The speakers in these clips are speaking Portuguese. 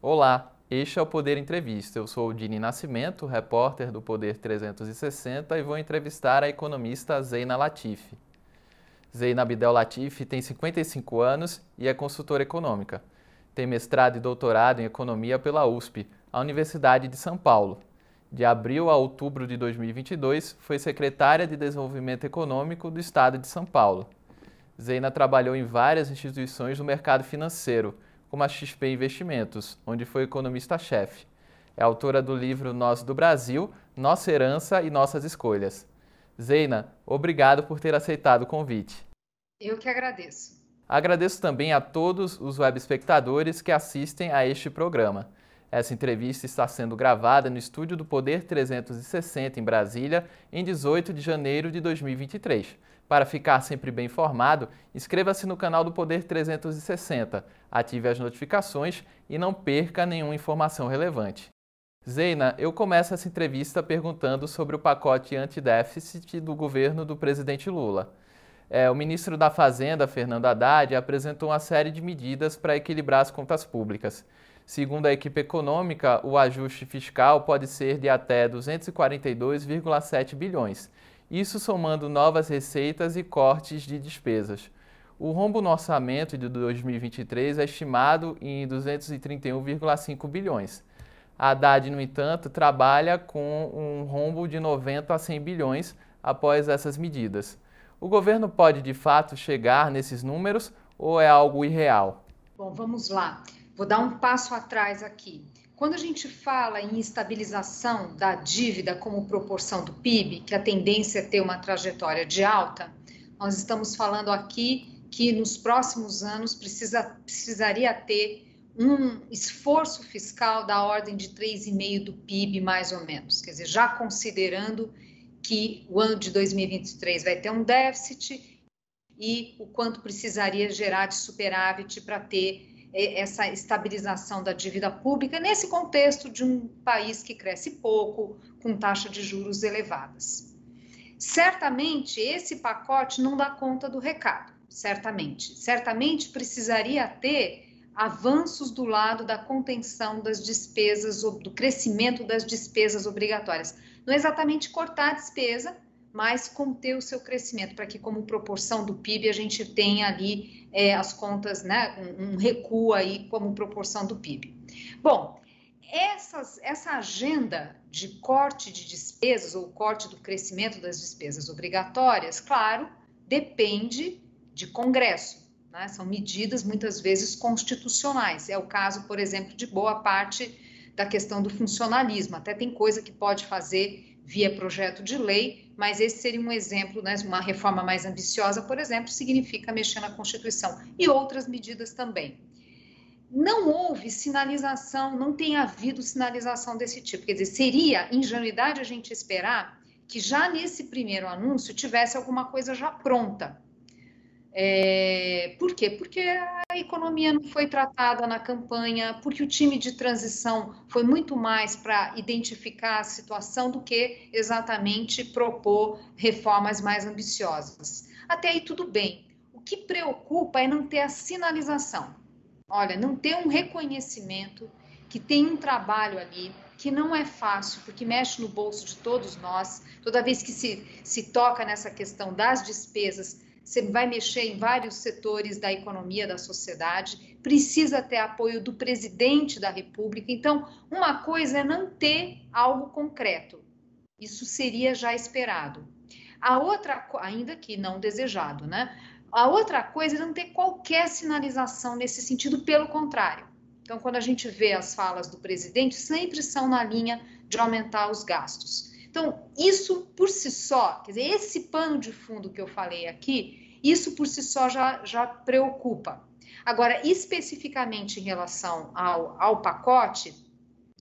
Olá, este é o Poder Entrevista. Eu sou o Dini Nascimento, repórter do Poder 360 e vou entrevistar a economista Zeina Latifi. Zeina Abdel Latifi tem 55 anos e é consultora econômica. Tem mestrado e doutorado em economia pela USP, a Universidade de São Paulo. De abril a outubro de 2022, foi secretária de Desenvolvimento Econômico do Estado de São Paulo. Zeina trabalhou em várias instituições do mercado financeiro, como a XP Investimentos, onde foi economista-chefe. É autora do livro Nós do Brasil, Nossa Herança e Nossas Escolhas. Zeina, obrigado por ter aceitado o convite. Eu que agradeço. Agradeço também a todos os web espectadores que assistem a este programa. Essa entrevista está sendo gravada no estúdio do Poder 360 em Brasília, em 18 de janeiro de 2023. Para ficar sempre bem informado, inscreva-se no canal do Poder 360, ative as notificações e não perca nenhuma informação relevante. Zeina, eu começo essa entrevista perguntando sobre o pacote antidéficit do governo do presidente Lula. É, o ministro da Fazenda, Fernando Haddad, apresentou uma série de medidas para equilibrar as contas públicas. Segundo a equipe econômica, o ajuste fiscal pode ser de até 242,7 bilhões, isso somando novas receitas e cortes de despesas. O rombo no orçamento de 2023 é estimado em 231,5 bilhões. A Haddad, no entanto, trabalha com um rombo de 90 a 100 bilhões após essas medidas. O governo pode de fato chegar nesses números ou é algo irreal? Bom, vamos lá. Vou dar um passo atrás aqui. Quando a gente fala em estabilização da dívida como proporção do PIB, que a tendência é ter uma trajetória de alta, nós estamos falando aqui que nos próximos anos precisa, precisaria ter um esforço fiscal da ordem de 3,5% do PIB, mais ou menos. Quer dizer, já considerando que o ano de 2023 vai ter um déficit e o quanto precisaria gerar de superávit para ter essa estabilização da dívida pública nesse contexto de um país que cresce pouco, com taxa de juros elevadas. Certamente esse pacote não dá conta do recado, certamente. Certamente precisaria ter avanços do lado da contenção das despesas, do crescimento das despesas obrigatórias. Não é exatamente cortar a despesa, mas conter o seu crescimento, para que, como proporção do PIB, a gente tenha ali é, as contas, né, um, recuo aí como proporção do PIB. Bom, essas, essa agenda de corte de despesas ou corte do crescimento das despesas obrigatórias, claro, depende de Congresso. Né? São medidas muitas vezes constitucionais. É o caso, por exemplo, de boa parte da questão do funcionalismo. Até tem coisa que pode fazer via projeto de lei, mas esse seria um exemplo, né? uma reforma mais ambiciosa, por exemplo, significa mexer na Constituição e outras medidas também. Não houve sinalização, não tem havido sinalização desse tipo. Quer dizer, seria ingenuidade a gente esperar que já nesse primeiro anúncio tivesse alguma coisa já pronta. É, por quê? Porque a economia não foi tratada na campanha, porque o time de transição foi muito mais para identificar a situação do que exatamente propor reformas mais ambiciosas. Até aí tudo bem. O que preocupa é não ter a sinalização. Olha, não ter um reconhecimento que tem um trabalho ali que não é fácil, porque mexe no bolso de todos nós. Toda vez que se, se toca nessa questão das despesas, você vai mexer em vários setores da economia, da sociedade, precisa ter apoio do presidente da República. Então, uma coisa é não ter algo concreto, isso seria já esperado. A outra, ainda que não desejado, né? A outra coisa é não ter qualquer sinalização nesse sentido, pelo contrário. Então, quando a gente vê as falas do presidente, sempre são na linha de aumentar os gastos. Então, isso por si só, quer dizer, esse pano de fundo que eu falei aqui, isso por si só já, já preocupa. Agora, especificamente em relação ao, ao pacote,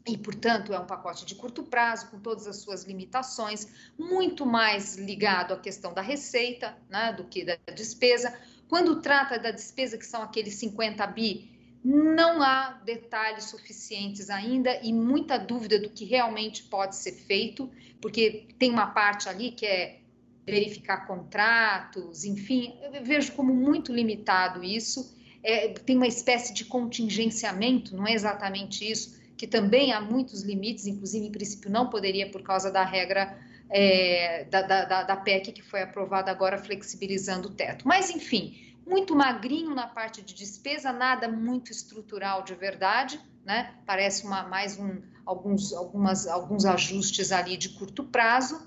e, portanto, é um pacote de curto prazo, com todas as suas limitações, muito mais ligado à questão da receita né, do que da despesa. Quando trata da despesa, que são aqueles 50 bi, não há detalhes suficientes ainda e muita dúvida do que realmente pode ser feito, porque tem uma parte ali que é verificar contratos, enfim, eu vejo como muito limitado isso. é, tem uma espécie de contingenciamento, não é exatamente isso, que também há muitos limites, inclusive em princípio não poderia por causa da regra é, da, da, da PEC que foi aprovada agora flexibilizando o teto. Mas enfim, muito magrinho na parte de despesa, nada muito estrutural de verdade, né? Parece uma, mais um, alguns, algumas, alguns ajustes ali de curto prazo.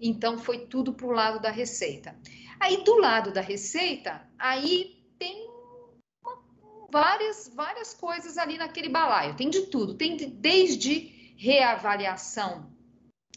Então foi tudo para o lado da receita. Aí do lado da receita, aí tem várias, várias coisas ali naquele balaio. Tem de tudo. Tem de, desde reavaliação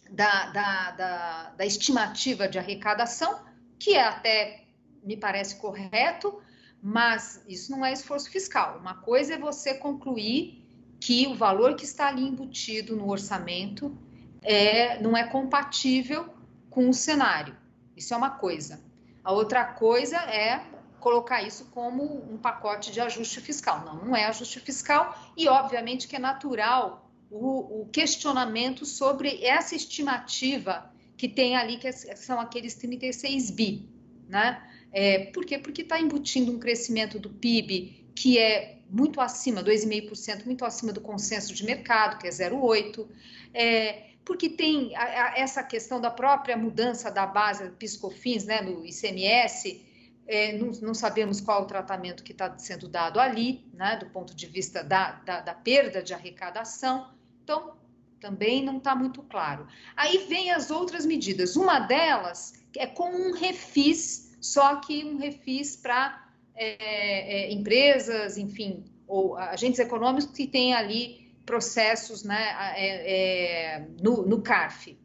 da, da, da, da estimativa de arrecadação, que é até, me parece correto, mas isso não é esforço fiscal. Uma coisa é você concluir que o valor que está ali embutido no orçamento é, não é compatível com o cenário. Isso é uma coisa. A outra coisa é colocar isso como um pacote de ajuste fiscal. Não, não é ajuste fiscal e, obviamente, que é natural o, o questionamento sobre essa estimativa que tem ali, que são aqueles 36 bi, né? É, por quê? Porque está embutindo um crescimento do PIB que é muito acima, 2,5%, muito acima do consenso de mercado, que é 0,8%. É, porque tem a, a, essa questão da própria mudança da base PiscoFins, né, no ICMS, é, não, não, sabemos qual o tratamento que está sendo dado ali, né, do ponto de vista da, da, da perda de arrecadação. Então, também não está muito claro. Aí vem as outras medidas. Uma delas é com um refis, só que um refis para é, é, empresas, enfim, ou agentes econômicos que têm ali processos né, é, é no, no CARF.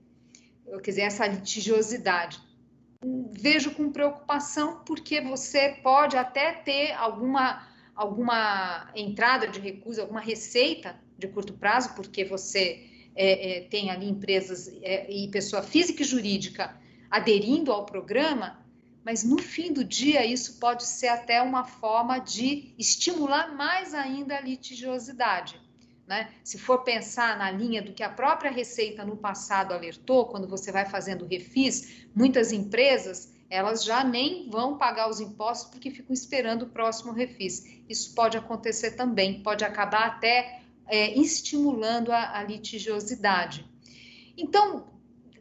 Quer essa litigiosidade vejo com preocupação porque você pode até ter alguma, alguma entrada de recurso, alguma receita de curto prazo, porque você é, é, tem ali empresas é, e pessoa física e jurídica aderindo ao programa, mas no fim do dia isso pode ser até uma forma de estimular mais ainda a litigiosidade. Né? Se for pensar na linha do que a própria Receita no passado alertou, quando você vai fazendo refis, muitas empresas elas já nem vão pagar os impostos porque ficam esperando o próximo refis. Isso pode acontecer também, pode acabar até é, estimulando a, a, litigiosidade. Então,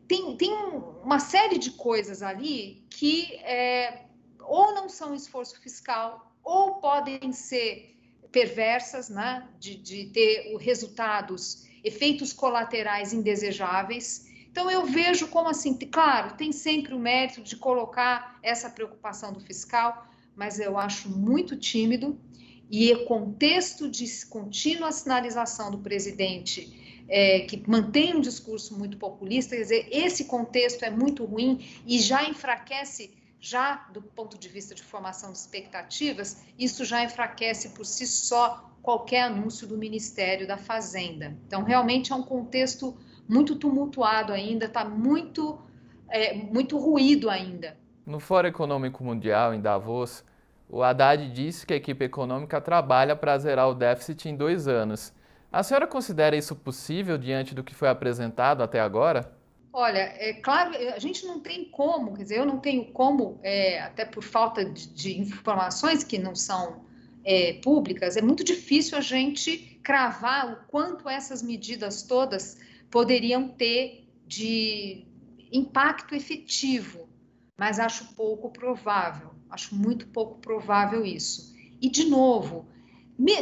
tem, tem uma série de coisas ali que é, ou não são esforço fiscal, ou podem ser perversas, né, de, de ter resultados, efeitos colaterais indesejáveis. Então, eu vejo como assim, claro, tem sempre o mérito de colocar essa preocupação do fiscal, mas eu acho muito tímido e o contexto de contínua sinalização do presidente, é, que mantém um discurso muito populista, quer dizer, esse contexto é muito ruim e já enfraquece já do ponto de vista de formação de expectativas, isso já enfraquece por si só qualquer anúncio do Ministério da Fazenda. Então, realmente é um contexto muito tumultuado ainda, está muito, é, muito ruído ainda. No Fórum Econômico Mundial, em Davos, o Haddad disse que a equipe econômica trabalha para zerar o déficit em dois anos. A senhora considera isso possível diante do que foi apresentado até agora? Olha, é claro, a gente não tem como, quer dizer, eu não tenho como, é, até por falta de, de, informações que não são é, públicas, é muito difícil a gente cravar o quanto essas medidas todas poderiam ter de impacto efetivo, mas acho pouco provável, acho muito pouco provável isso. E, de novo,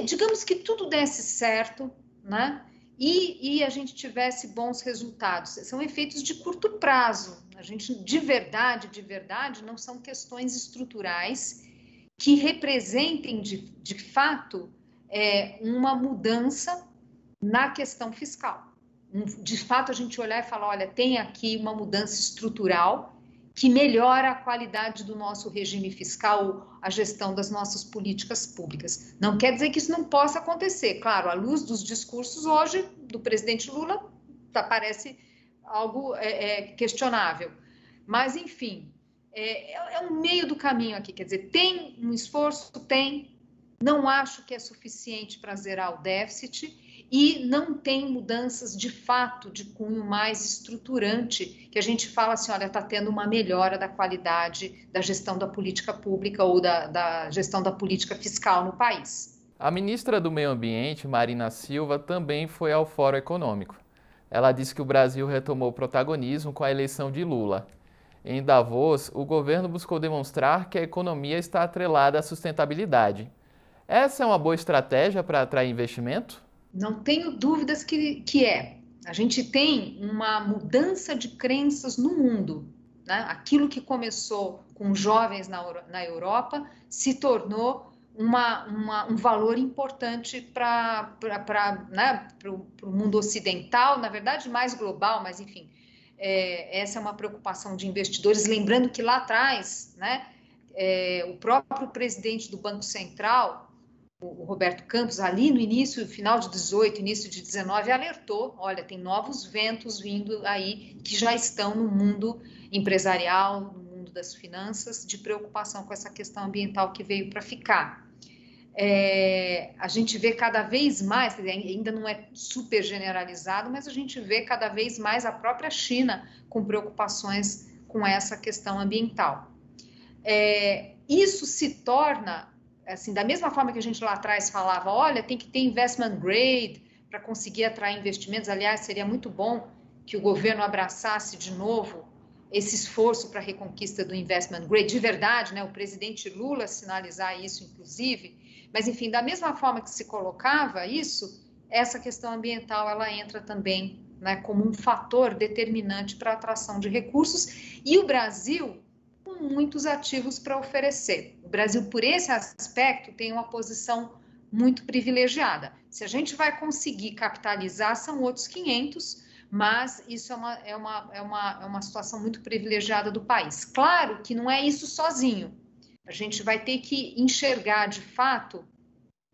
digamos que tudo desse certo, né? E, e a gente tivesse bons resultados. São efeitos de curto prazo. A gente, de verdade, de verdade, não são questões estruturais que representem de, de fato é, uma mudança na questão fiscal. De fato, a gente olhar e falar: olha, tem aqui uma mudança estrutural que melhora a qualidade do nosso regime fiscal, a gestão das nossas políticas públicas. Não quer dizer que isso não possa acontecer. Claro, à luz dos discursos hoje do presidente Lula, tá, parece algo é, é, questionável. Mas, enfim, é, é um meio do caminho aqui. Quer dizer, tem um esforço? Tem. Não acho que é suficiente para zerar o déficit e não tem mudanças de fato de cunho mais estruturante, que a gente fala assim, olha, está tendo uma melhora da qualidade da gestão da política pública ou da, da gestão da política fiscal no país. A ministra do Meio Ambiente, Marina Silva, também foi ao Fórum Econômico. Ela disse que o Brasil retomou o protagonismo com a eleição de Lula. Em Davos, o governo buscou demonstrar que a economia está atrelada à sustentabilidade. Essa é uma boa estratégia para atrair investimento? Não tenho dúvidas que, que é. A gente tem uma mudança de crenças no mundo. Né? Aquilo que começou com jovens na, na Europa se tornou uma, uma, um valor importante para né, o mundo ocidental, na verdade, mais global, mas enfim, é, essa é uma preocupação de investidores. Lembrando que lá atrás, né, é, o próprio presidente do Banco Central, o, Roberto Campos, ali no início, final de 18, início de 19, alertou: olha, tem novos ventos vindo aí que já estão no mundo empresarial, no mundo das finanças, de preocupação com essa questão ambiental que veio para ficar é, a gente vê cada vez mais, ainda não é super generalizado, mas a gente vê cada vez mais a própria China com preocupações com essa questão ambiental. É, isso se torna, assim, da mesma forma que a gente lá atrás falava, olha, tem que ter investment grade para conseguir atrair investimentos. Aliás, seria muito bom que o governo abraçasse de novo esse esforço para a reconquista do investment grade, de verdade, né? O presidente Lula sinalizar isso, inclusive mas, enfim, da mesma forma que se colocava isso, essa questão ambiental ela entra também né, como um fator determinante para a atração de recursos e o Brasil com muitos ativos para oferecer. O Brasil, por esse aspecto, tem uma posição muito privilegiada. Se a gente vai conseguir capitalizar, são outros 500, mas isso é uma, é uma, é uma, é uma situação muito privilegiada do país. Claro que não é isso sozinho. A gente vai ter que enxergar de fato,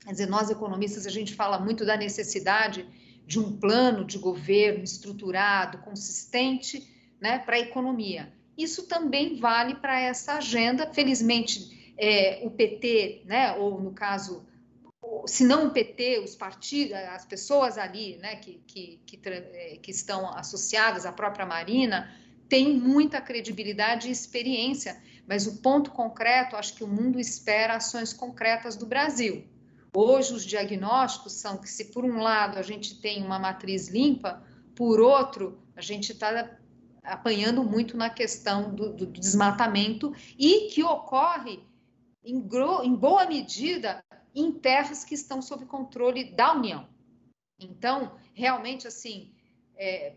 quer dizer, nós economistas, a gente fala muito da necessidade de um plano de governo estruturado, consistente, né, para a economia. Isso também vale para essa agenda. Felizmente, é, o PT, né, ou no caso, se não o PT, os partidos, as pessoas ali, né, que, que, que, é, que estão associadas à própria Marina, têm muita credibilidade e experiência mas o ponto concreto, acho que o mundo espera ações concretas do Brasil. Hoje, os diagnósticos são que, se por um lado a gente tem uma matriz limpa, por outro, a gente está apanhando muito na questão do, do, desmatamento e que ocorre, em, em boa medida, em terras que estão sob controle da União. Então, realmente, assim, é,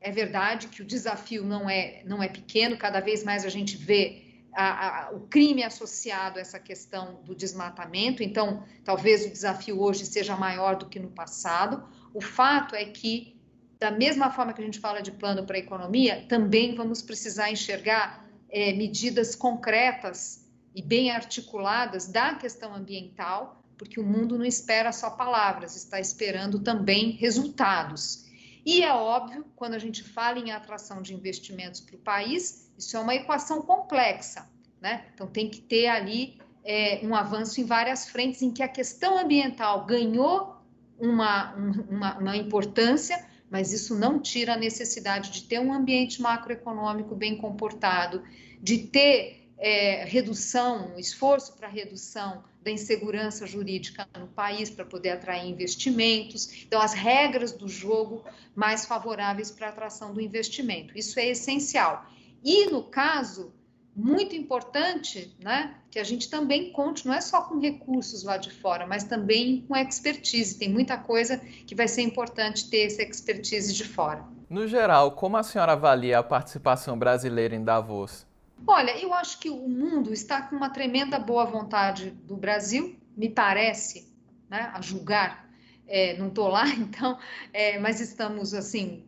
é verdade que o desafio não é, não é pequeno, cada vez mais a gente vê a, a, o crime associado a essa questão do desmatamento, então talvez o desafio hoje seja maior do que no passado. O fato é que, da mesma forma que a gente fala de plano para a economia, também vamos precisar enxergar é, medidas concretas e bem articuladas da questão ambiental, porque o mundo não espera só palavras, está esperando também resultados. E é óbvio, quando a gente fala em atração de investimentos para o país, isso é uma equação complexa, né? Então tem que ter ali é, um avanço em várias frentes em que a questão ambiental ganhou uma, uma, uma importância, mas isso não tira a necessidade de ter um ambiente macroeconômico bem comportado, de ter é, redução, esforço para redução da insegurança jurídica no país para poder atrair investimentos. Então, as regras do jogo mais favoráveis para a atração do investimento. Isso é essencial. E no caso, muito importante, né, que a gente também conte, não é só com recursos lá de fora, mas também com expertise. Tem muita coisa que vai ser importante ter essa expertise de fora. No geral, como a senhora avalia a participação brasileira em Davos? Olha, eu acho que o mundo está com uma tremenda boa vontade do Brasil, me parece, né, a julgar. É, não estou lá, então, é, mas estamos assim,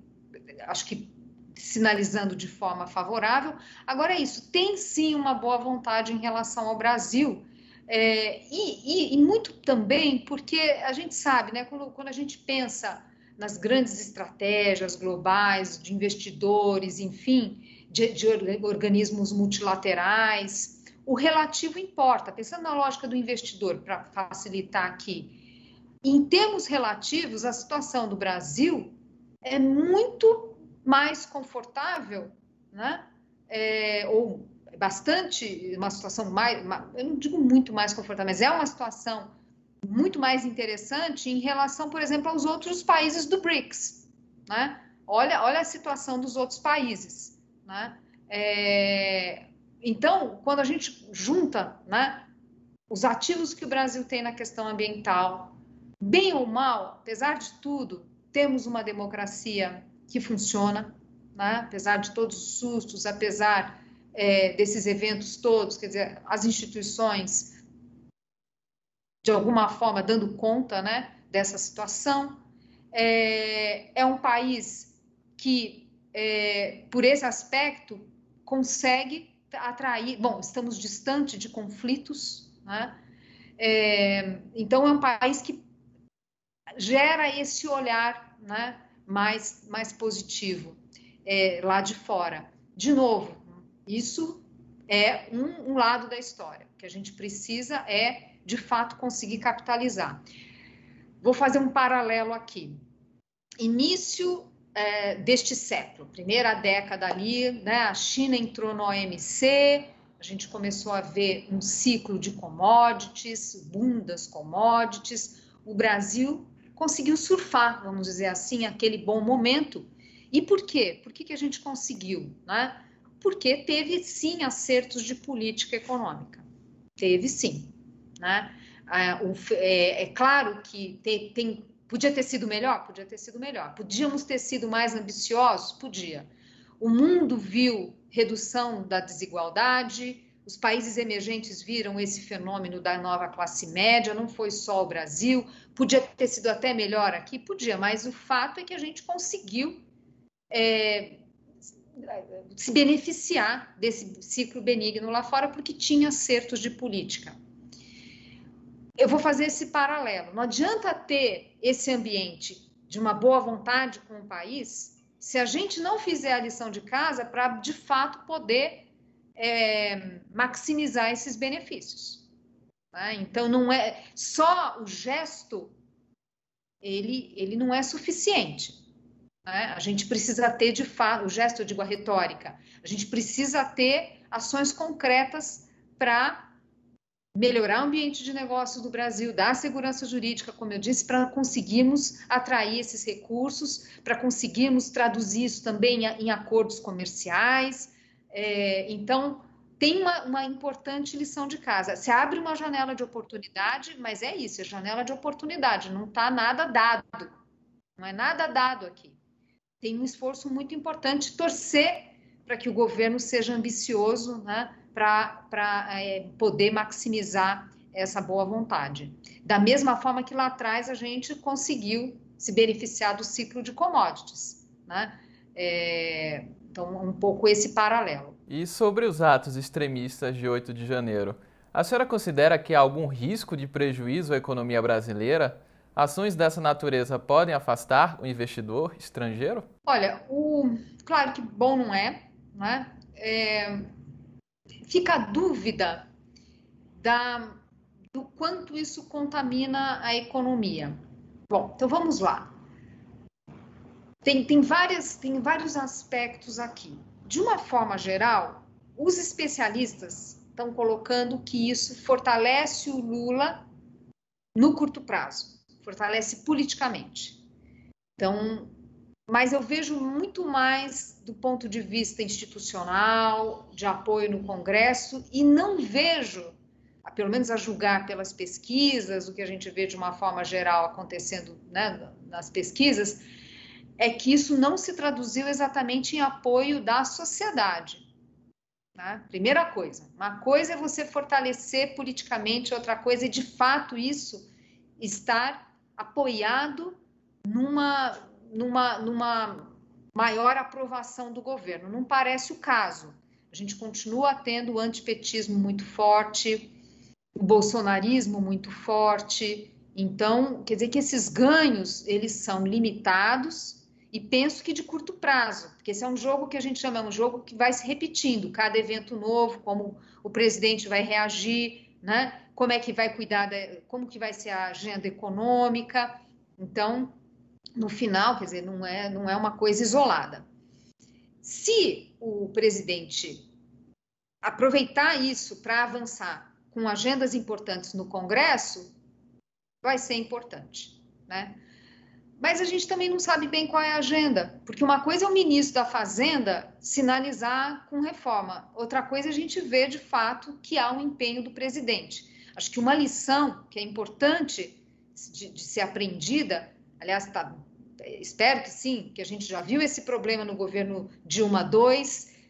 acho que sinalizando de forma favorável. Agora é isso, tem sim uma boa vontade em relação ao Brasil. É, e, e, e, muito também porque a gente sabe, né, quando, quando a gente pensa nas grandes estratégias globais de investidores, enfim, de, de organismos multilaterais, o relativo importa. Pensando na lógica do investidor, para facilitar aqui, Em termos relativos, a situação do Brasil é muito mais confortável, né? É, ou bastante, uma situação mais, eu não digo muito mais confortável, mas é uma situação muito mais interessante em relação, por exemplo, aos outros países do BRICS, né? Olha, olha a situação dos outros países, né? É, então, quando a gente junta, né, os ativos que o Brasil tem na questão ambiental, bem ou mal, apesar de tudo, temos uma democracia que funciona, né? apesar de todos os sustos, apesar é, desses eventos todos, quer dizer, as instituições de alguma forma dando conta né, dessa situação. É, é um país que, é, por esse aspecto, consegue atrair. Bom, estamos distante de conflitos, né? É, então é um país que gera esse olhar né, mais, mais positivo é, lá de fora. De novo, isso é um, um lado da história. O que a gente precisa é, de fato, conseguir capitalizar. Vou fazer um paralelo aqui. Início é, deste século, primeira década ali, né, a China entrou no OMC, a gente começou a ver um ciclo de commodities, boom das commodities. O Brasil conseguiu surfar, vamos dizer assim, aquele bom momento. E por quê? Por que, que a gente conseguiu? Né? Porque teve sim acertos de política econômica. Teve sim. Né? É, é claro que tem, podia ter sido melhor? Podia ter sido melhor. Podíamos ter sido mais ambiciosos? Podia. O mundo viu redução da desigualdade, os países emergentes viram esse fenômeno da nova classe média, não foi só o Brasil, podia ter sido até melhor aqui, podia, mas o fato é que a gente conseguiu é, se beneficiar desse ciclo benigno lá fora porque tinha acertos de política. Eu vou fazer esse paralelo. Não adianta ter esse ambiente de uma boa vontade com o país se a gente não fizer a lição de casa para de fato poder é, maximizar esses benefícios. Tá? Então, não é só o gesto, ele, ele não é suficiente. Né? A gente precisa ter, de fato, o gesto, eu digo a retórica, a gente precisa ter ações concretas para melhorar o ambiente de negócios do Brasil, dar segurança jurídica, como eu disse, para conseguirmos atrair esses recursos, para conseguirmos traduzir isso também em acordos comerciais, é, então, tem uma, uma, importante lição de casa. Se abre uma janela de oportunidade, mas é isso, é janela de oportunidade, não está nada dado. Não é nada dado aqui. Tem um esforço muito importante torcer para que o governo seja ambicioso né, para é, poder maximizar essa boa vontade. Da mesma forma que lá atrás a gente conseguiu se beneficiar do ciclo de commodities. Né? É, então, um pouco esse paralelo. E sobre os atos extremistas de 8 de janeiro, a senhora considera que há algum risco de prejuízo à economia brasileira? Ações dessa natureza podem afastar o investidor estrangeiro? Olha, o... claro que bom não é, né? É... Fica a dúvida da... do quanto isso contamina a economia. Bom, então vamos lá. Tem, tem, várias, tem vários aspectos aqui. De uma forma geral, os especialistas estão colocando que isso fortalece o Lula no curto prazo, fortalece politicamente. Então, mas eu vejo muito mais do ponto de vista institucional, de apoio no Congresso, e não vejo, pelo menos a julgar pelas pesquisas, o que a gente vê de uma forma geral acontecendo né, nas pesquisas, é que isso não se traduziu exatamente em apoio da sociedade. Né? Primeira coisa. Uma coisa é você fortalecer politicamente, outra coisa é, de fato, isso estar apoiado numa, numa, numa maior aprovação do governo. Não parece o caso. A gente continua tendo o antipetismo muito forte, o bolsonarismo muito forte. Então, quer dizer que esses ganhos, eles são limitados e penso que de curto prazo, porque esse é um jogo que a gente chama, é um jogo que vai se repetindo, cada evento novo, como o presidente vai reagir, né? como é que vai cuidar, da, como que vai ser a agenda econômica. Então, no final, quer dizer, não é, não é uma coisa isolada. Se o presidente aproveitar isso para avançar com agendas importantes no Congresso, vai ser importante, né? Mas a gente também não sabe bem qual é a agenda, porque uma coisa é o ministro da Fazenda sinalizar com reforma, outra coisa é a gente ver de fato que há um empenho do presidente. Acho que uma lição que é importante de, de ser aprendida, aliás, tá, espero que sim, que a gente já viu esse problema no governo Dilma II,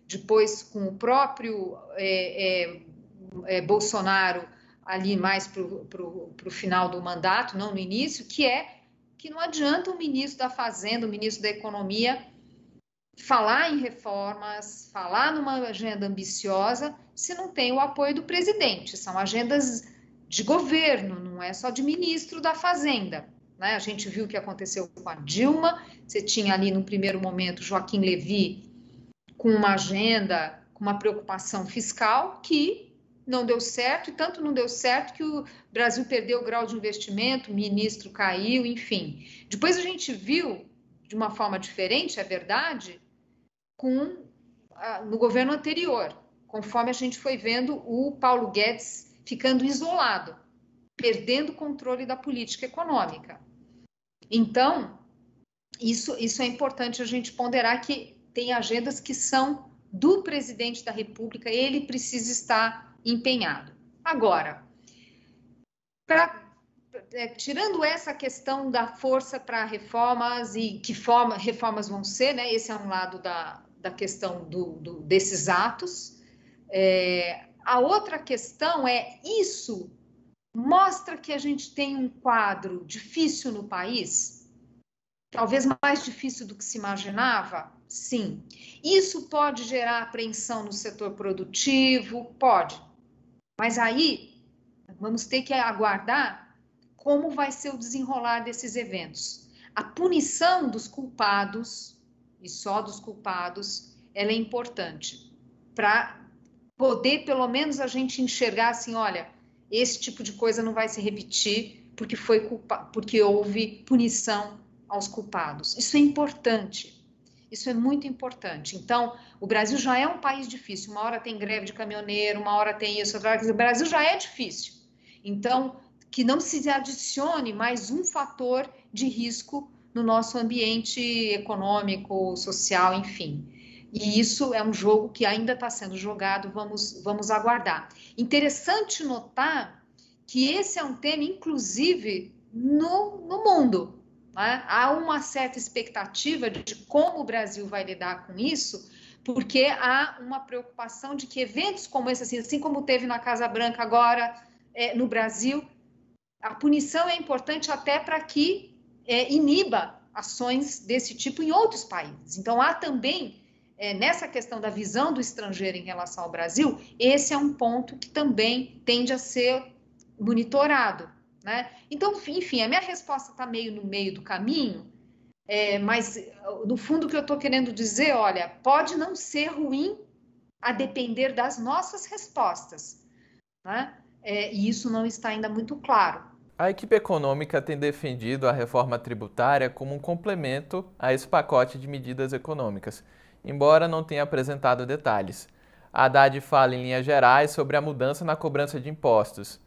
depois com o próprio é, é, é, Bolsonaro ali mais para o final do mandato, não no início, que é que não adianta o ministro da Fazenda, o ministro da Economia, falar em reformas, falar numa agenda ambiciosa, se não tem o apoio do presidente. São agendas de governo, não é só de ministro da Fazenda. Né? A gente viu o que aconteceu com a Dilma, você tinha ali no primeiro momento Joaquim Levy com uma agenda, com uma preocupação fiscal que não deu certo, e tanto não deu certo que o Brasil perdeu o grau de investimento, o ministro caiu, enfim. Depois a gente viu, de uma forma diferente, é verdade, com no governo anterior, conforme a gente foi vendo o Paulo Guedes ficando isolado, perdendo o controle da política econômica. Então, isso, isso é importante a gente ponderar que tem agendas que são do presidente da República, ele precisa estar empenhado. Agora, pra, é, tirando essa questão da força para reformas e que forma, reformas vão ser, né? Esse é um lado da, da questão do, do desses atos. É, a outra questão é isso mostra que a gente tem um quadro difícil no país, talvez mais difícil do que se imaginava. Sim. Isso pode gerar apreensão no setor produtivo? Pode. Mas aí vamos ter que aguardar como vai ser o desenrolar desses eventos. A punição dos culpados, e só dos culpados, ela é importante para poder, pelo menos, a gente enxergar assim, olha, esse tipo de coisa não vai se repetir porque foi culpa, porque houve punição aos culpados. Isso é importante. Isso é muito importante. Então, o Brasil já é um país difícil. Uma hora tem greve de caminhoneiro, uma hora tem isso, outra hora. O Brasil já é difícil. Então, que não se adicione mais um fator de risco no nosso ambiente econômico, social, enfim. E isso é um jogo que ainda está sendo jogado, vamos, vamos aguardar. Interessante notar que esse é um tema, inclusive, no, no mundo. Né? Há uma certa expectativa de como o Brasil vai lidar com isso, porque há uma preocupação de que eventos como esse, assim, assim como teve na Casa Branca agora é, no Brasil, a punição é importante até para que é, iniba ações desse tipo em outros países. Então, há também, é, nessa questão da visão do estrangeiro em relação ao Brasil, esse é um ponto que também tende a ser monitorado. Né? Então, enfim, a minha resposta está meio no meio do caminho, é, mas no fundo o que eu estou querendo dizer, olha, pode não ser ruim a depender das nossas respostas, né? É, e isso não está ainda muito claro. A equipe econômica tem defendido a reforma tributária como um complemento a esse pacote de medidas econômicas, embora não tenha apresentado detalhes. A Haddad fala em linhas gerais sobre a mudança na cobrança de impostos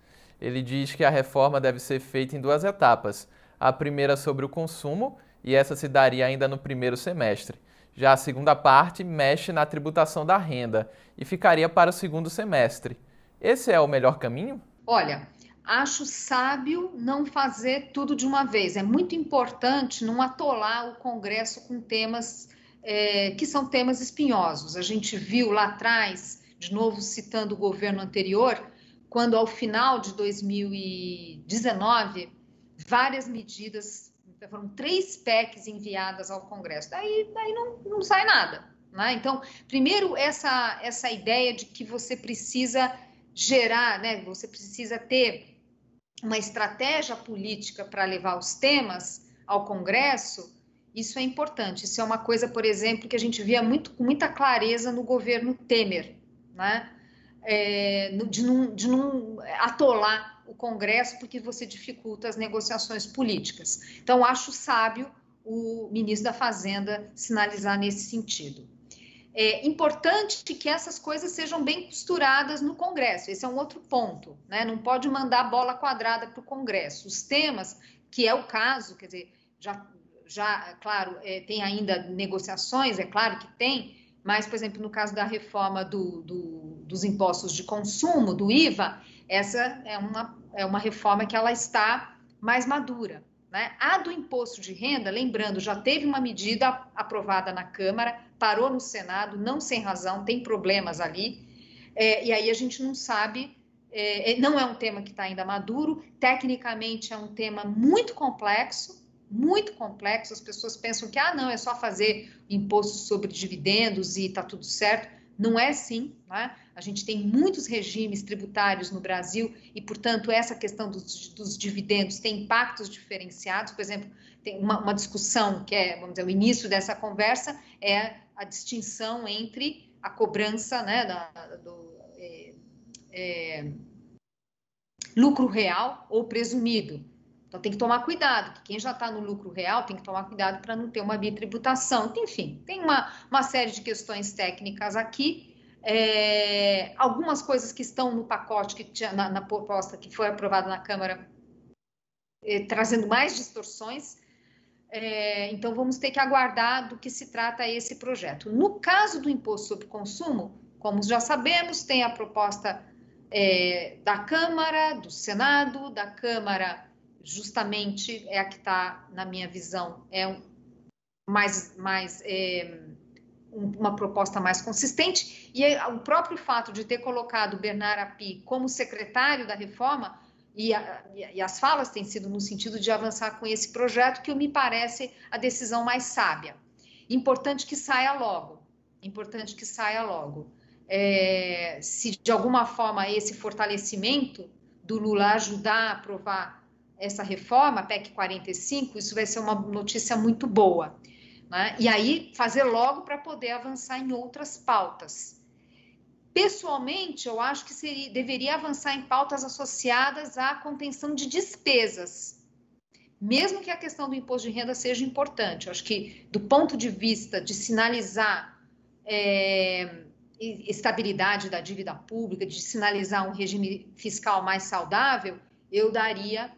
ele diz que a reforma deve ser feita em duas etapas. A primeira sobre o consumo, e essa se daria ainda no primeiro semestre. Já a segunda parte mexe na tributação da renda e ficaria para o segundo semestre. Esse é o melhor caminho? Olha, acho sábio não fazer tudo de uma vez. É muito importante não atolar o Congresso com temas é, que são temas espinhosos. A gente viu lá atrás, de novo citando o governo anterior, quando ao final de 2019, várias medidas, foram três PECs enviadas ao Congresso, daí, daí não, não sai nada. Né? Então, primeiro, essa, essa ideia de que você precisa gerar, né, você precisa ter uma estratégia política para levar os temas ao Congresso, isso é importante. Isso é uma coisa, por exemplo, que a gente via muito, com muita clareza no governo Temer. Né? É, de, não, de não atolar o Congresso porque você dificulta as negociações políticas. Então, acho sábio o ministro da Fazenda sinalizar nesse sentido. É importante que essas coisas sejam bem costuradas no Congresso. Esse é um outro ponto, né? Não pode mandar bola quadrada para o Congresso. Os temas, que é o caso, quer dizer, já, já claro, é, tem ainda negociações, é claro que tem, mas, por exemplo, no caso da reforma do, do, dos impostos de consumo, do IVA, essa é uma, é uma reforma que ela está mais madura. Né? A do imposto de renda, lembrando, já teve uma medida aprovada na Câmara, parou no Senado, não sem razão, tem problemas ali, é, e aí a gente não sabe, é, é não é um tema que está ainda maduro, tecnicamente é um tema muito complexo, muito complexo, as pessoas pensam que, ah, não, é só fazer imposto sobre dividendos e está tudo certo. Não é assim, né? A gente tem muitos regimes tributários no Brasil e, portanto, essa questão dos, dos dividendos tem impactos diferenciados. Por exemplo, tem uma, uma, discussão que é, vamos dizer, o início dessa conversa é a distinção entre a cobrança, né, da, do é, é, lucro real ou presumido. Então tem que tomar cuidado, que quem já está no lucro real tem que tomar cuidado para não ter uma bitributação. Enfim, tem uma, uma série de questões técnicas aqui. É, algumas coisas que estão no pacote, que tinha, na, na proposta que foi aprovada na Câmara, é, trazendo mais distorções. É, então vamos ter que aguardar do que se trata esse projeto. No caso do imposto sobre consumo, como já sabemos, tem a proposta é, da Câmara, do Senado, da Câmara justamente é a que está, na minha visão, é mais, mais é, uma proposta mais consistente. E o próprio fato de ter colocado Bernard Api como secretário da reforma, e, a, e, as falas têm sido no sentido de avançar com esse projeto, que me parece a decisão mais sábia. Importante que saia logo. Importante que saia logo. É, se de alguma forma esse fortalecimento do Lula ajudar a aprovar essa reforma, PEC 45, isso vai ser uma notícia muito boa. Né? E aí, fazer logo para poder avançar em outras pautas. Pessoalmente, eu acho que seria, deveria avançar em pautas associadas à contenção de despesas, mesmo que a questão do imposto de renda seja importante. Eu acho que, do ponto de vista de sinalizar é, estabilidade da dívida pública, de sinalizar um regime fiscal mais saudável, eu daria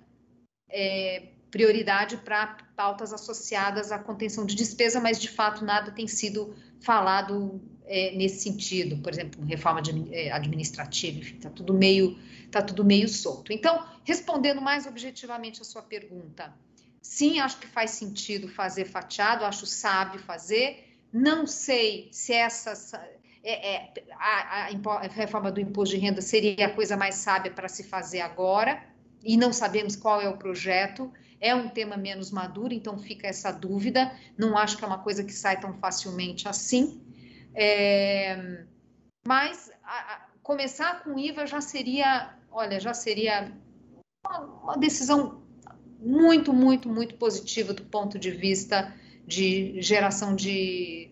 é, prioridade para pautas associadas à contenção de despesa, mas de fato nada tem sido falado é, nesse sentido, por exemplo, reforma é, administrativa, enfim, está tudo meio tá tudo meio solto. Então, respondendo mais objetivamente a sua pergunta, sim, acho que faz sentido fazer fatiado, acho sábio fazer. Não sei se essa é, é, a, a, reforma do imposto de renda seria a coisa mais sábia para se fazer agora e não sabemos qual é o projeto. É um tema menos maduro, então fica essa dúvida. Não acho que é uma coisa que sai tão facilmente assim. É, mas a, a, começar com IVA já seria, olha, já seria uma, uma decisão muito, muito, muito positiva do ponto de vista de geração de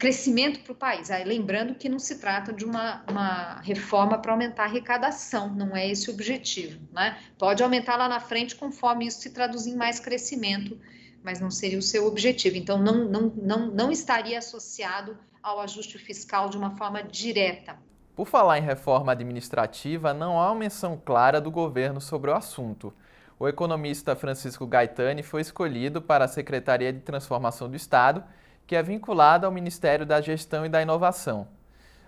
crescimento para o país. Aí, lembrando que não se trata de uma, uma reforma para aumentar a arrecadação, não é esse o objetivo. Né? Pode aumentar lá na frente conforme isso se traduzir em mais crescimento, mas não seria o seu objetivo. Então, não, não, não, não estaria associado ao ajuste fiscal de uma forma direta. Por falar em reforma administrativa, não há uma menção clara do governo sobre o assunto. O economista Francisco Gaetani foi escolhido para a Secretaria de Transformação do Estado que é vinculada ao Ministério da Gestão e da Inovação.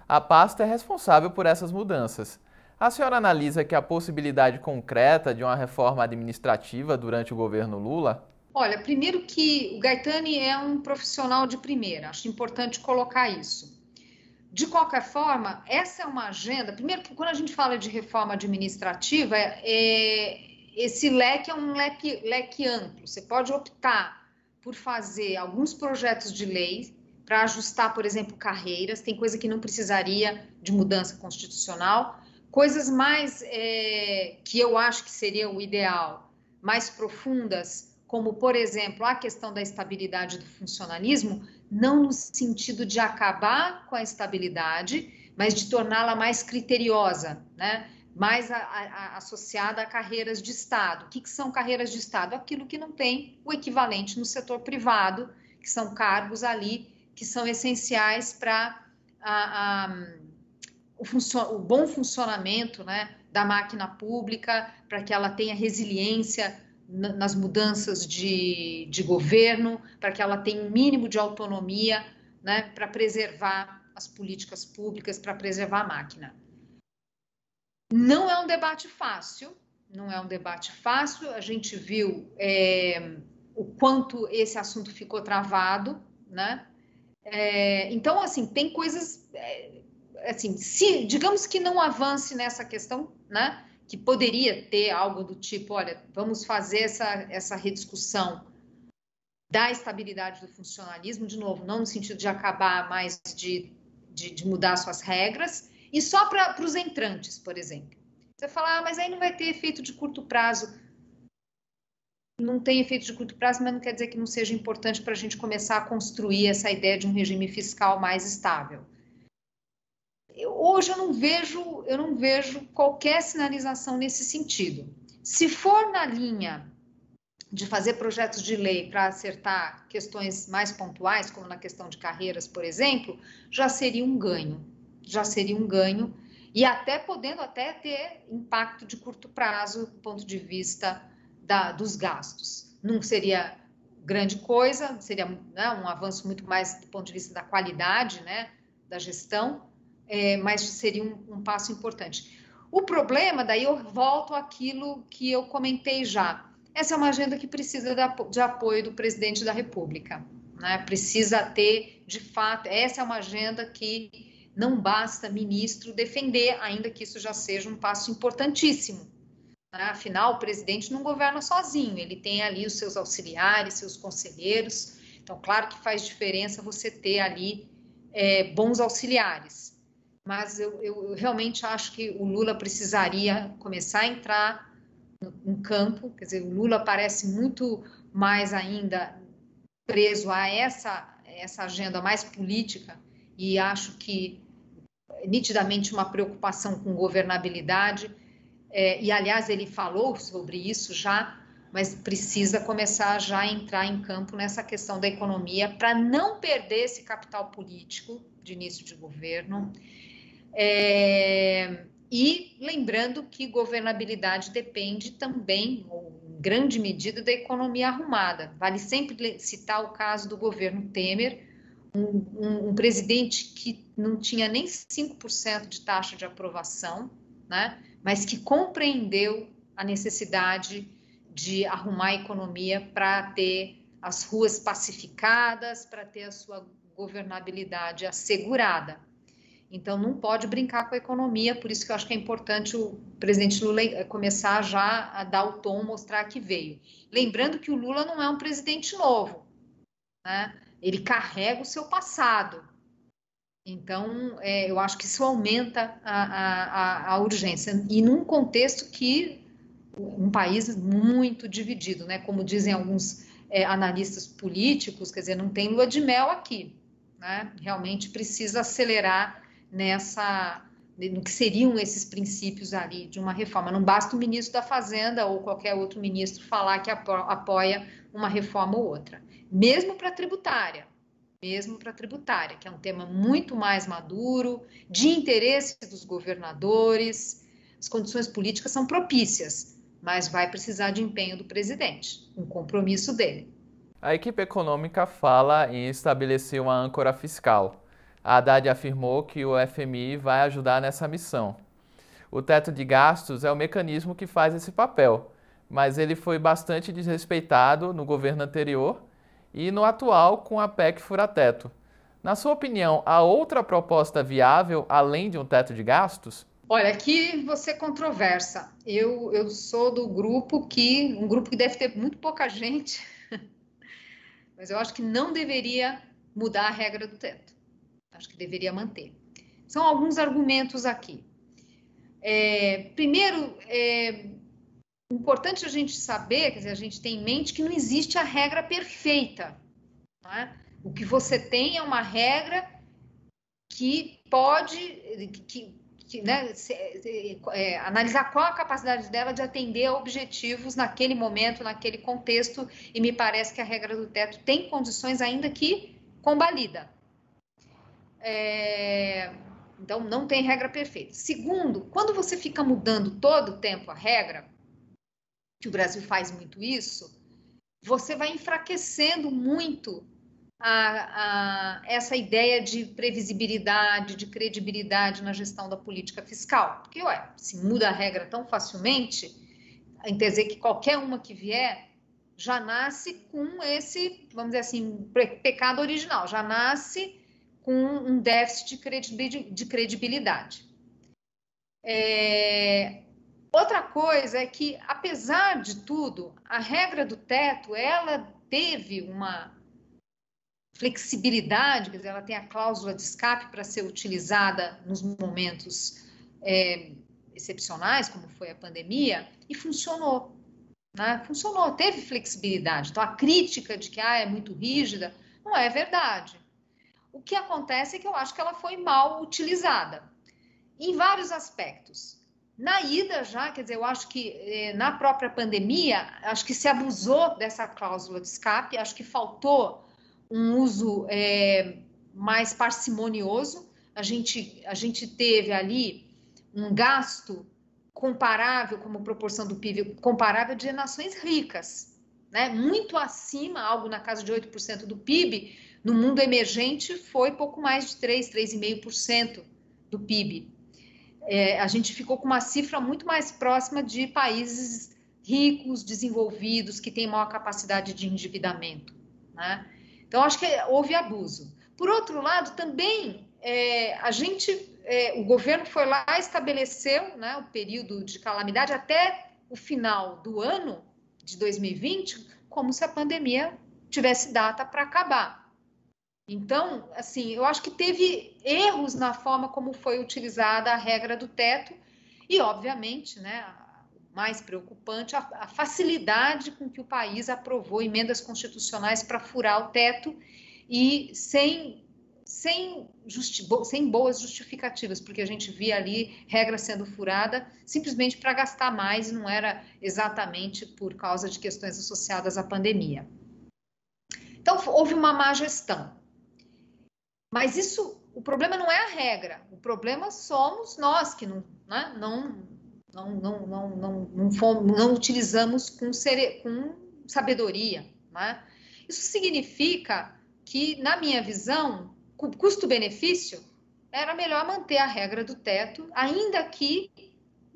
A pasta é responsável por essas mudanças. A senhora analisa que a possibilidade concreta de uma reforma administrativa durante o governo Lula? Olha, primeiro que o Gaetani é um profissional de primeira, acho importante colocar isso. De qualquer forma, essa é uma agenda. Primeiro, que quando a gente fala de reforma administrativa, é, é, esse leque é um leque, leque amplo. Você pode optar por fazer alguns projetos de lei para ajustar, por exemplo, carreiras, tem coisa que não precisaria de mudança constitucional, coisas mais é, que eu acho que seria o ideal, mais profundas, como, por exemplo, a questão da estabilidade do funcionalismo, não no sentido de acabar com a estabilidade, mas de torná-la mais criteriosa, né? Mais a, a, associada a carreiras de Estado. O que, que são carreiras de Estado? Aquilo que não tem o equivalente no setor privado, que são cargos ali que são essenciais para o, o, bom funcionamento né, da máquina pública, para que ela tenha resiliência nas mudanças de, de governo, para que ela tenha um mínimo de autonomia né, para preservar as políticas públicas, para preservar a máquina. Não é um debate fácil, não é um debate fácil. A gente viu é, o quanto esse assunto ficou travado, né? É, então, assim, tem coisas, é, assim, se digamos que não avance nessa questão, né? Que poderia ter algo do tipo, olha, vamos fazer essa, essa rediscussão da estabilidade do funcionalismo, de novo, não no sentido de acabar mais de, de, de mudar suas regras, e só para os entrantes, por exemplo. Você fala, ah, mas aí não vai ter efeito de curto prazo. Não tem efeito de curto prazo, mas não quer dizer que não seja importante para a gente começar a construir essa ideia de um regime fiscal mais estável. Eu, hoje eu não vejo, eu não vejo qualquer sinalização nesse sentido. Se for na linha de fazer projetos de lei para acertar questões mais pontuais, como na questão de carreiras, por exemplo, já seria um ganho. Já seria um ganho e até podendo até ter impacto de curto prazo do ponto de vista da, dos gastos. Não seria grande coisa, seria né, um avanço muito mais do ponto de vista da qualidade né, da gestão, é, mas seria um, um passo importante. O problema, daí eu volto àquilo que eu comentei já essa é uma agenda que precisa de apoio do presidente da República. Né? Precisa ter, de fato, essa é uma agenda que não basta ministro defender, ainda que isso já seja um passo importantíssimo. Né? Afinal, o presidente não governa sozinho, ele tem ali os seus auxiliares, seus conselheiros. Então, claro que faz diferença você ter ali é, bons auxiliares. Mas eu, eu realmente acho que o Lula precisaria começar a entrar em campo, quer dizer, o Lula parece muito mais ainda preso a essa, essa agenda mais política e acho que nitidamente uma preocupação com governabilidade. É, e, aliás, ele falou sobre isso já, mas precisa começar já a entrar em campo nessa questão da economia para não perder esse capital político de início de governo. É, e lembrando que governabilidade depende também, em grande medida, da economia arrumada. Vale sempre citar o caso do governo Temer, um, um, presidente que não tinha nem 5% de taxa de aprovação, né? mas que compreendeu a necessidade de arrumar a economia para ter as ruas pacificadas, para ter a sua governabilidade assegurada. Então, não pode brincar com a economia, por isso que eu acho que é importante o presidente Lula eh, começar já a dar o tom, mostrar que veio. Lembrando que o Lula não é um presidente novo, né? Ele carrega o seu passado. Então, é, eu acho que isso aumenta a, a, a, urgência. E num contexto que um país muito dividido, né? como dizem alguns é, analistas políticos, quer dizer, não tem lua de mel aqui. Né? Realmente precisa acelerar nessa no que seriam esses princípios ali de uma reforma. Não basta o ministro da Fazenda ou qualquer outro ministro falar que apoia uma reforma ou outra, mesmo para tributária, mesmo para tributária, que é um tema muito mais maduro, de interesse dos governadores. As condições políticas são propícias, mas vai precisar de empenho do presidente, um compromisso dele. A equipe econômica fala em estabelecer uma âncora fiscal a Haddad afirmou que o FMI vai ajudar nessa missão. O teto de gastos é o mecanismo que faz esse papel, mas ele foi bastante desrespeitado no governo anterior e no atual com a PEC Furateto. Na sua opinião, há outra proposta viável além de um teto de gastos? Olha, aqui você controversa. Eu, eu sou do grupo que, um grupo que deve ter muito pouca gente, mas eu acho que não deveria mudar a regra do teto acho que deveria manter. São alguns argumentos aqui. É, primeiro, é importante a gente saber, quer dizer, a gente tem em mente que não existe a regra perfeita. É? O que você tem é uma regra que pode, que, né, é, analisar qual a capacidade dela de atender a objetivos naquele momento, naquele contexto, e me parece que a regra do teto tem condições, ainda que combalida. É, então, não tem regra perfeita. Segundo, quando você fica mudando todo o tempo a regra, que o Brasil faz muito isso, você vai enfraquecendo muito a, a, essa ideia de previsibilidade, de credibilidade na gestão da política fiscal. Porque, ué, se muda a regra tão facilmente, dizer que qualquer uma que vier já nasce com esse, vamos dizer assim, pecado original, já nasce com um déficit de credibilidade. É... Outra coisa é que, apesar de tudo, a regra do teto, ela teve uma flexibilidade, quer dizer, ela tem a cláusula de escape para ser utilizada nos momentos é, excepcionais, como foi a pandemia, e funcionou. Né? Funcionou, teve flexibilidade. Então, a crítica de que ah, é muito rígida não é verdade. O que acontece é que eu acho que ela foi mal utilizada, em vários aspectos. Na ida já, quer dizer, eu acho que eh, na própria pandemia, acho que se abusou dessa cláusula de escape, acho que faltou um uso é, mais parcimonioso. A gente, a gente teve ali um gasto comparável, como proporção do PIB, comparável de nações ricas, né? muito acima, algo na casa de 8% do PIB. No mundo emergente foi pouco mais de 3, 3,5% do PIB. É, a gente ficou com uma cifra muito mais próxima de países ricos, desenvolvidos, que têm maior capacidade de endividamento. Né? Então, acho que houve abuso. Por outro lado, também é, a gente, é, o governo foi lá estabeleceu né, o período de calamidade até o final do ano de 2020, como se a pandemia tivesse data para acabar. Então, assim, eu acho que teve erros na forma como foi utilizada a regra do teto e, obviamente, né, mais preocupante, a, a facilidade com que o país aprovou emendas constitucionais para furar o teto e sem, sem, justi sem boas justificativas, porque a gente via ali regra sendo furada simplesmente para gastar mais e não era exatamente por causa de questões associadas à pandemia. Então, houve uma má gestão. Mas isso, o problema não é a regra, o problema somos nós que não, né, não não, não, não, não, não, fomos, não utilizamos com, sere, com sabedoria. Né? Isso significa que, na minha visão, custo-benefício, era melhor manter a regra do teto, ainda que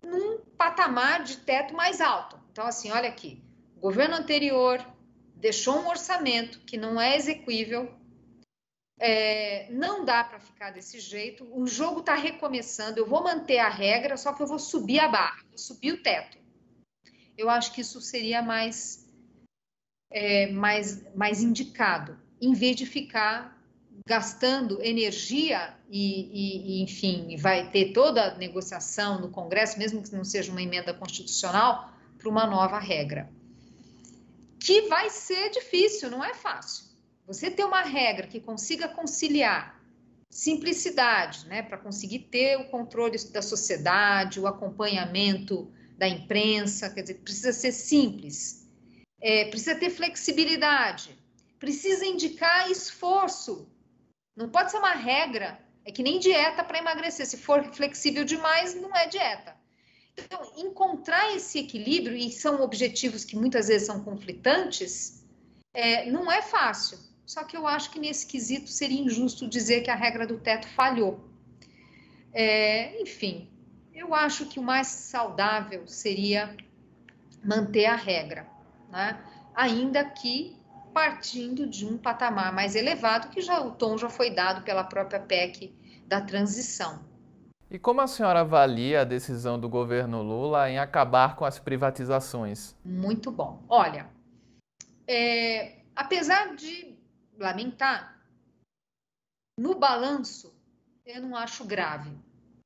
num patamar de teto mais alto. Então, assim, olha aqui, o governo anterior deixou um orçamento que não é execuível, é, não dá para ficar desse jeito. O jogo está recomeçando. Eu vou manter a regra, só que eu vou subir a barra, vou subir o teto. Eu acho que isso seria mais, é, mais, mais indicado, em vez de ficar gastando energia e, e, enfim, vai ter toda a negociação no Congresso, mesmo que não seja uma emenda constitucional, para uma nova regra. Que vai ser difícil, não é fácil. Você ter uma regra que consiga conciliar simplicidade, né, para conseguir ter o controle da sociedade, o acompanhamento da imprensa, quer dizer, precisa ser simples, é, precisa ter flexibilidade, precisa indicar esforço. Não pode ser uma regra, é que nem dieta para emagrecer. Se for flexível demais, não é dieta. Então, encontrar esse equilíbrio, e são objetivos que muitas vezes são conflitantes, é, não é fácil. Só que eu acho que nesse quesito seria injusto dizer que a regra do teto falhou. É, enfim, eu acho que o mais saudável seria manter a regra, né? ainda que partindo de um patamar mais elevado, que já o tom já foi dado pela própria PEC da transição. E como a senhora avalia a decisão do governo Lula em acabar com as privatizações? Muito bom. Olha, é, apesar de lamentar, no balanço, eu não acho grave.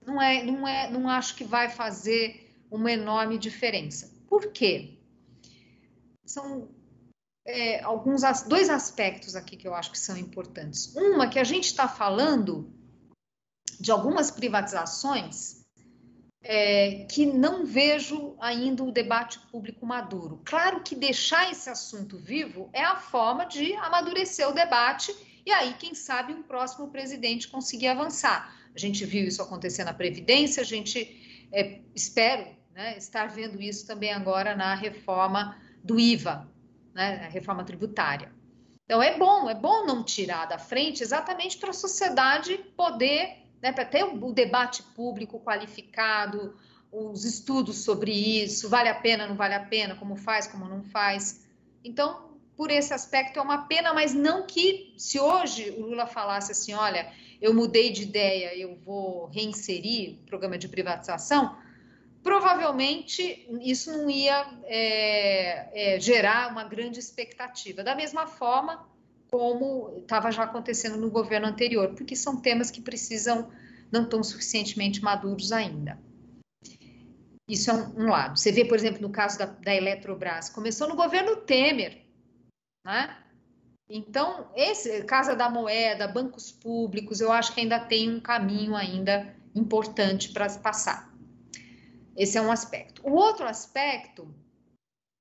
Não é, não é, não acho que vai fazer uma enorme diferença. Por quê? São é, alguns dois aspectos aqui que eu acho que são importantes. Uma que a gente está falando de algumas privatizações é, que não vejo ainda o debate público maduro. Claro que deixar esse assunto vivo é a forma de amadurecer o debate e aí, quem sabe, um próximo presidente conseguir avançar. A gente viu isso acontecer na Previdência, a gente é, espero né, estar vendo isso também agora na reforma do IVA, né, a reforma tributária. Então é bom, é bom não tirar da frente exatamente para a sociedade poder né, para ter o debate público qualificado, os estudos sobre isso, vale a pena, não vale a pena, como faz, como não faz. Então, por esse aspecto é uma pena, mas não que se hoje o Lula falasse assim, olha, eu mudei de ideia, eu vou reinserir o programa de privatização, provavelmente isso não ia é, é, gerar uma grande expectativa. Da mesma forma, como estava já acontecendo no governo anterior, porque são temas que precisam, não estão suficientemente maduros ainda. Isso é um, lado. Você vê, por exemplo, no caso da, da Eletrobras, começou no governo Temer, né? Então, esse Casa da Moeda, bancos públicos, eu acho que ainda tem um caminho ainda importante para passar. Esse é um aspecto. O outro aspecto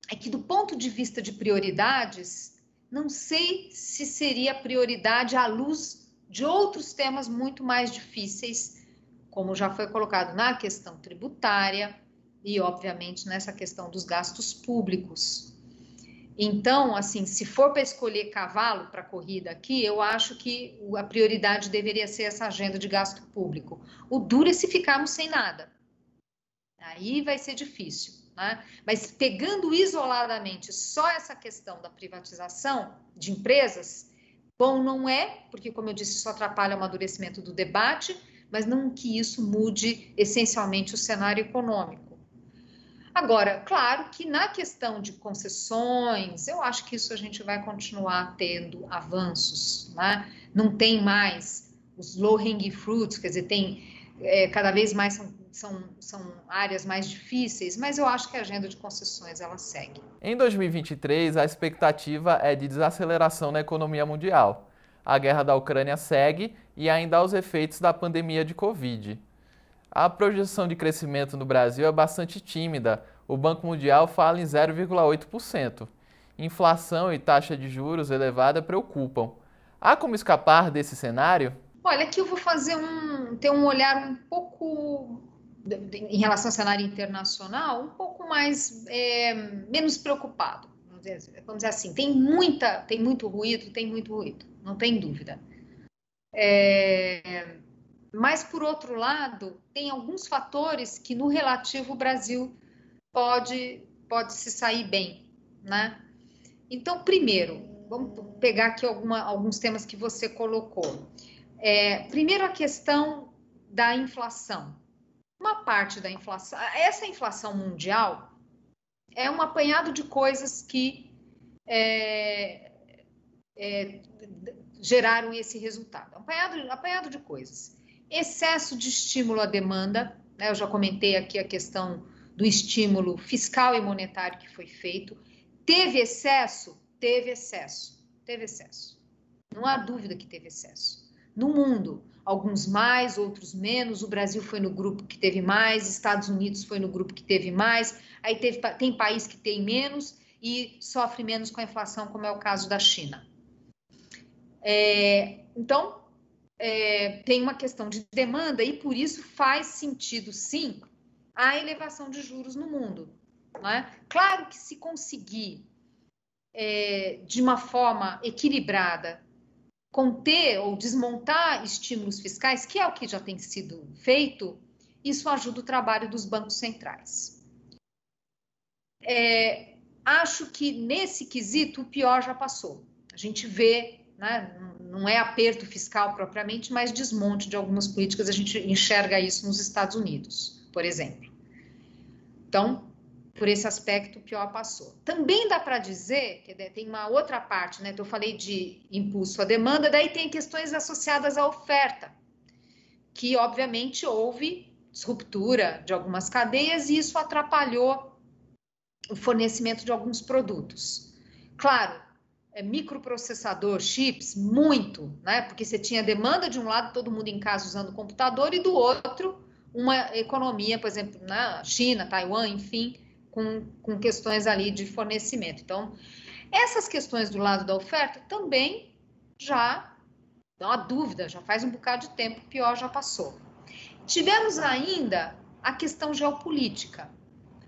é que, do ponto de vista de prioridades, não sei se seria prioridade à luz de outros temas muito mais difíceis, como já foi colocado na questão tributária e, obviamente, nessa questão dos gastos públicos. Então, assim, se for para escolher cavalo para corrida aqui, eu acho que a prioridade deveria ser essa agenda de gasto público. O duro é se ficarmos sem nada. Aí vai ser difícil. Né? Mas pegando isoladamente só essa questão da privatização de empresas, bom não é, porque, como eu disse, isso atrapalha o amadurecimento do debate, mas não que isso mude essencialmente o cenário econômico. Agora, claro que na questão de concessões, eu acho que isso a gente vai continuar tendo avanços, né? Não tem mais os low-hanging fruits, quer dizer, tem é, cada vez mais são são, são áreas mais difíceis, mas eu acho que a agenda de concessões ela segue. Em 2023, a expectativa é de desaceleração na economia mundial. A guerra da Ucrânia segue e ainda há os efeitos da pandemia de Covid. A projeção de crescimento no Brasil é bastante tímida. O Banco Mundial fala em 0,8%. Inflação e taxa de juros elevada preocupam. Há como escapar desse cenário? Olha, aqui eu vou fazer um ter um olhar um pouco em relação ao cenário internacional, um pouco mais é, menos preocupado. Vamos dizer, vamos dizer, assim, tem muita, tem muito ruído, tem muito ruído, não tem dúvida. É, mas por outro lado, tem alguns fatores que no relativo o Brasil pode pode se sair bem, né? Então, primeiro, vamos pegar aqui alguma, alguns temas que você colocou. É, primeiro, a questão da inflação uma parte da inflação. Essa inflação mundial é um apanhado de coisas que é, é, geraram esse resultado. Apanhado, apanhado de coisas. Excesso de estímulo à demanda, né? eu já comentei aqui a questão do estímulo fiscal e monetário que foi feito. Teve excesso? Teve excesso. Teve excesso. Não há dúvida que teve excesso. No mundo, alguns mais, outros menos. O Brasil foi no grupo que teve mais, Estados Unidos foi no grupo que teve mais. Aí teve, tem país que tem menos e sofre menos com a inflação, como é o caso da China. É, então, é, tem uma questão de demanda e por isso faz sentido, sim, a elevação de juros no mundo. Né? Claro que se conseguir é, de uma forma equilibrada conter ou desmontar estímulos fiscais, que é o que já tem sido feito, isso ajuda o trabalho dos bancos centrais. É, acho que nesse quesito o pior já passou. A gente vê, né, não é aperto fiscal propriamente, mas desmonte de algumas políticas, a gente enxerga isso nos Estados Unidos, por exemplo. Então, por esse aspecto, o pior passou. Também dá para dizer que tem uma outra parte, né? Então, eu falei de impulso à demanda, daí tem questões associadas à oferta, que obviamente houve disruptura de algumas cadeias e isso atrapalhou o fornecimento de alguns produtos. Claro, é microprocessador, chips, muito, né? Porque você tinha demanda de um lado, todo mundo em casa usando computador, e do outro, uma economia, por exemplo, na China, Taiwan, enfim, com, com questões ali de fornecimento. Então, essas questões do lado da oferta também já há dúvida, já faz um bocado de tempo, pior já passou. Tivemos ainda a questão geopolítica.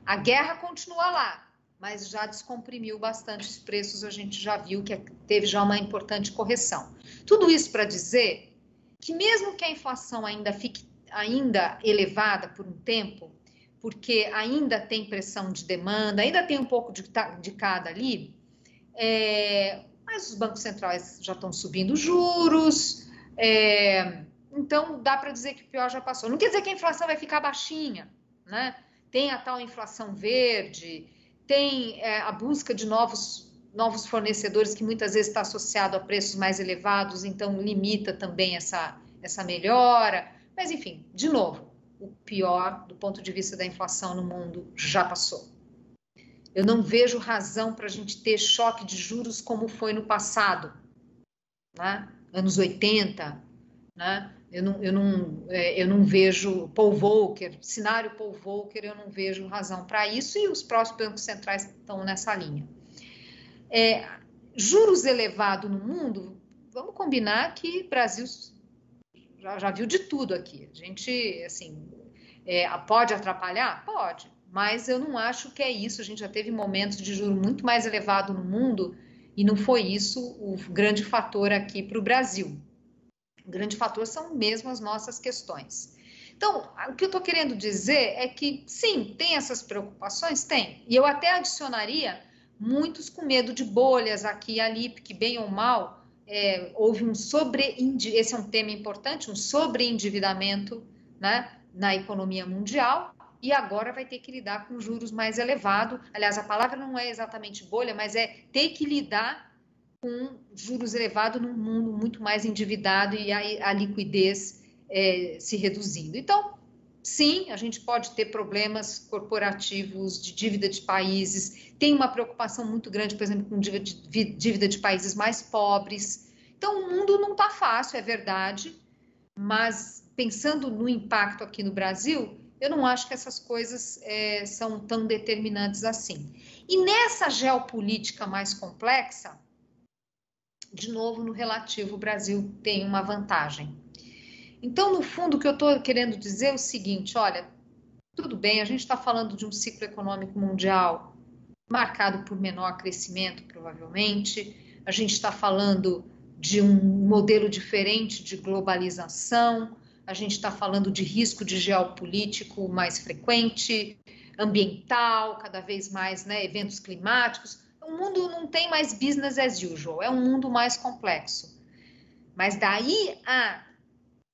A guerra continua lá, mas já descomprimiu bastante os preços, a gente já viu que teve já uma importante correção. Tudo isso para dizer que mesmo que a inflação ainda fique ainda elevada por um tempo, porque ainda tem pressão de demanda, ainda tem um pouco de, de cada ali, é, mas os bancos centrais já estão subindo juros, é, então dá para dizer que o pior já passou. Não quer dizer que a inflação vai ficar baixinha, né? Tem a tal inflação verde, tem é, a busca de novos novos fornecedores que muitas vezes está associado a preços mais elevados, então limita também essa, essa melhora. Mas, enfim, de novo, o pior do ponto de vista da inflação no mundo já passou. Eu não vejo razão para a gente ter choque de juros como foi no passado, né? anos 80. Né? Eu, não, eu, não, é, eu não vejo Paul Volcker, cenário Paul Volcker, eu não vejo razão para isso e os próximos bancos centrais estão nessa linha. É, juros elevados no mundo, vamos combinar que Brasil já, já viu de tudo aqui. A gente, assim, é, pode atrapalhar? Pode, mas eu não acho que é isso. A gente já teve momentos de juro muito mais elevado no mundo e não foi isso o grande fator aqui para o Brasil. O grande fator são mesmo as nossas questões. Então, o que eu estou querendo dizer é que, sim, tem essas preocupações? Tem. E eu até adicionaria muitos com medo de bolhas aqui e ali, porque, bem ou mal, é, houve um sobre esse é um tema importante, um sobreendividamento né, na economia mundial e agora vai ter que lidar com juros mais elevados. Aliás, a palavra não é exatamente bolha, mas é ter que lidar com juros elevados num mundo muito mais endividado e a, a liquidez é, se reduzindo. Então, sim, a gente pode ter problemas corporativos de dívida de países, tem uma preocupação muito grande, por exemplo, com dívida de países mais pobres. Então, o mundo não está fácil, é verdade, mas pensando no impacto aqui no Brasil, eu não acho que essas coisas é, são tão determinantes assim. E nessa geopolítica mais complexa, de novo, no relativo, o Brasil tem uma vantagem então, no fundo, o que eu estou querendo dizer é o seguinte: olha, tudo bem, a gente está falando de um ciclo econômico mundial marcado por menor crescimento, provavelmente, a gente está falando de um modelo diferente de globalização, a gente está falando de risco de geopolítico mais frequente, ambiental, cada vez mais, né, eventos climáticos. O mundo não tem mais business as usual, é um mundo mais complexo. Mas daí a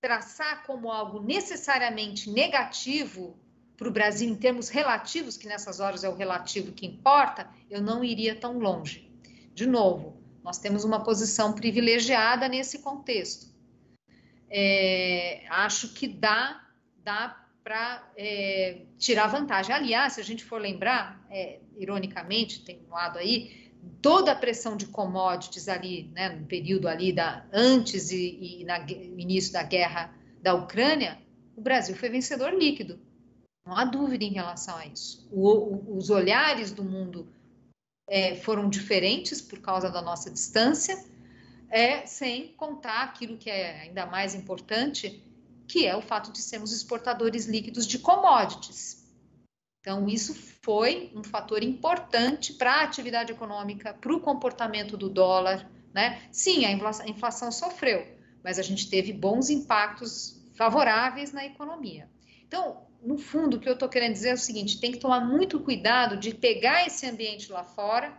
traçar como algo necessariamente negativo para o Brasil em termos relativos, que nessas horas é o relativo que importa, eu não iria tão longe. De novo, nós temos uma posição privilegiada nesse contexto. É, acho que dá, dá para é, tirar vantagem. Aliás, se a gente for lembrar, é, ironicamente, tem um lado aí, toda a pressão de commodities ali, né, no período ali da antes e, e na, no início da guerra da Ucrânia, o Brasil foi vencedor líquido. Não há dúvida em relação a isso. O, o, os olhares do mundo é, foram diferentes por causa da nossa distância, é, sem contar aquilo que é ainda mais importante, que é o fato de sermos exportadores líquidos de commodities. Então, isso foi um fator importante para a atividade econômica, para o comportamento do dólar. Né? Sim, a inflação sofreu, mas a gente teve bons impactos favoráveis na economia. Então, no fundo, o que eu estou querendo dizer é o seguinte: tem que tomar muito cuidado de pegar esse ambiente lá fora,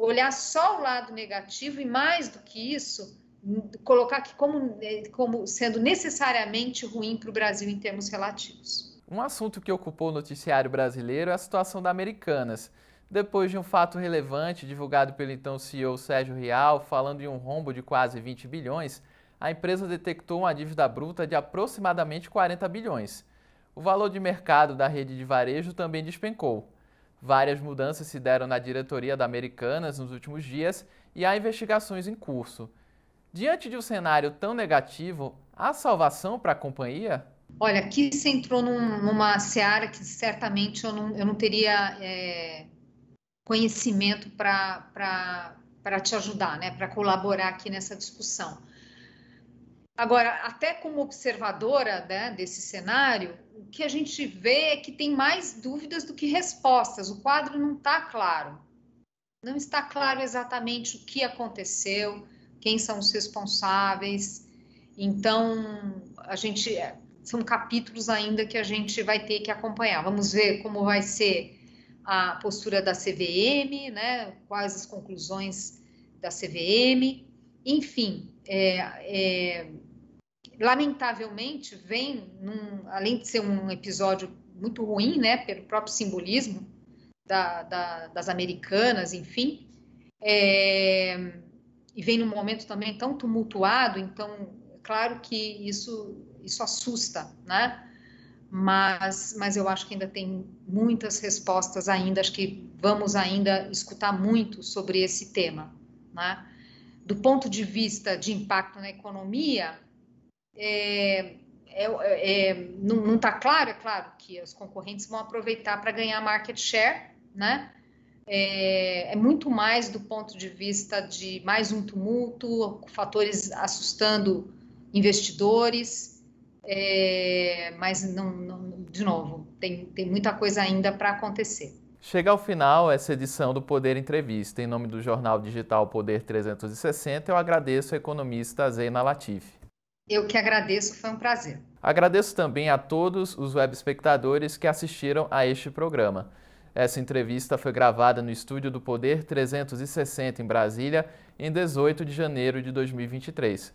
olhar só o lado negativo e, mais do que isso, colocar aqui como, como sendo necessariamente ruim para o Brasil em termos relativos. Um assunto que ocupou o noticiário brasileiro é a situação da Americanas. Depois de um fato relevante divulgado pelo então CEO Sérgio Rial, falando em um rombo de quase 20 bilhões, a empresa detectou uma dívida bruta de aproximadamente 40 bilhões. O valor de mercado da rede de varejo também despencou. Várias mudanças se deram na diretoria da Americanas nos últimos dias e há investigações em curso. Diante de um cenário tão negativo, há salvação para a companhia? Olha, aqui você entrou num, numa seara que certamente eu não, eu não teria é, conhecimento para te ajudar, né, para colaborar aqui nessa discussão. Agora, até como observadora né, desse cenário, o que a gente vê é que tem mais dúvidas do que respostas. O quadro não está claro. Não está claro exatamente o que aconteceu, quem são os responsáveis. Então, a gente são capítulos ainda que a gente vai ter que acompanhar. Vamos ver como vai ser a postura da CVM, né? Quais as conclusões da CVM, enfim, é, é, lamentavelmente vem, num, além de ser um episódio muito ruim, né, pelo próprio simbolismo da, da, das americanas, enfim, é, e vem num momento também tão tumultuado, então, é claro que isso, isso assusta, né? Mas, mas eu acho que ainda tem muitas respostas ainda, acho que vamos ainda escutar muito sobre esse tema, né? Do ponto de vista de impacto na economia, é, é, é, não está claro, é claro que os concorrentes vão aproveitar para ganhar market share, né? É, é, muito mais do ponto de vista de mais um tumulto, fatores assustando investidores, é, mas não, não, de novo, tem, tem muita coisa ainda para acontecer. Chega ao final essa edição do Poder Entrevista. Em nome do jornal digital Poder 360, eu agradeço a economista Zeina Latifi. Eu que agradeço, foi um prazer. Agradeço também a todos os web espectadores que assistiram a este programa. Essa entrevista foi gravada no estúdio do Poder 360 em Brasília em 18 de janeiro de 2023.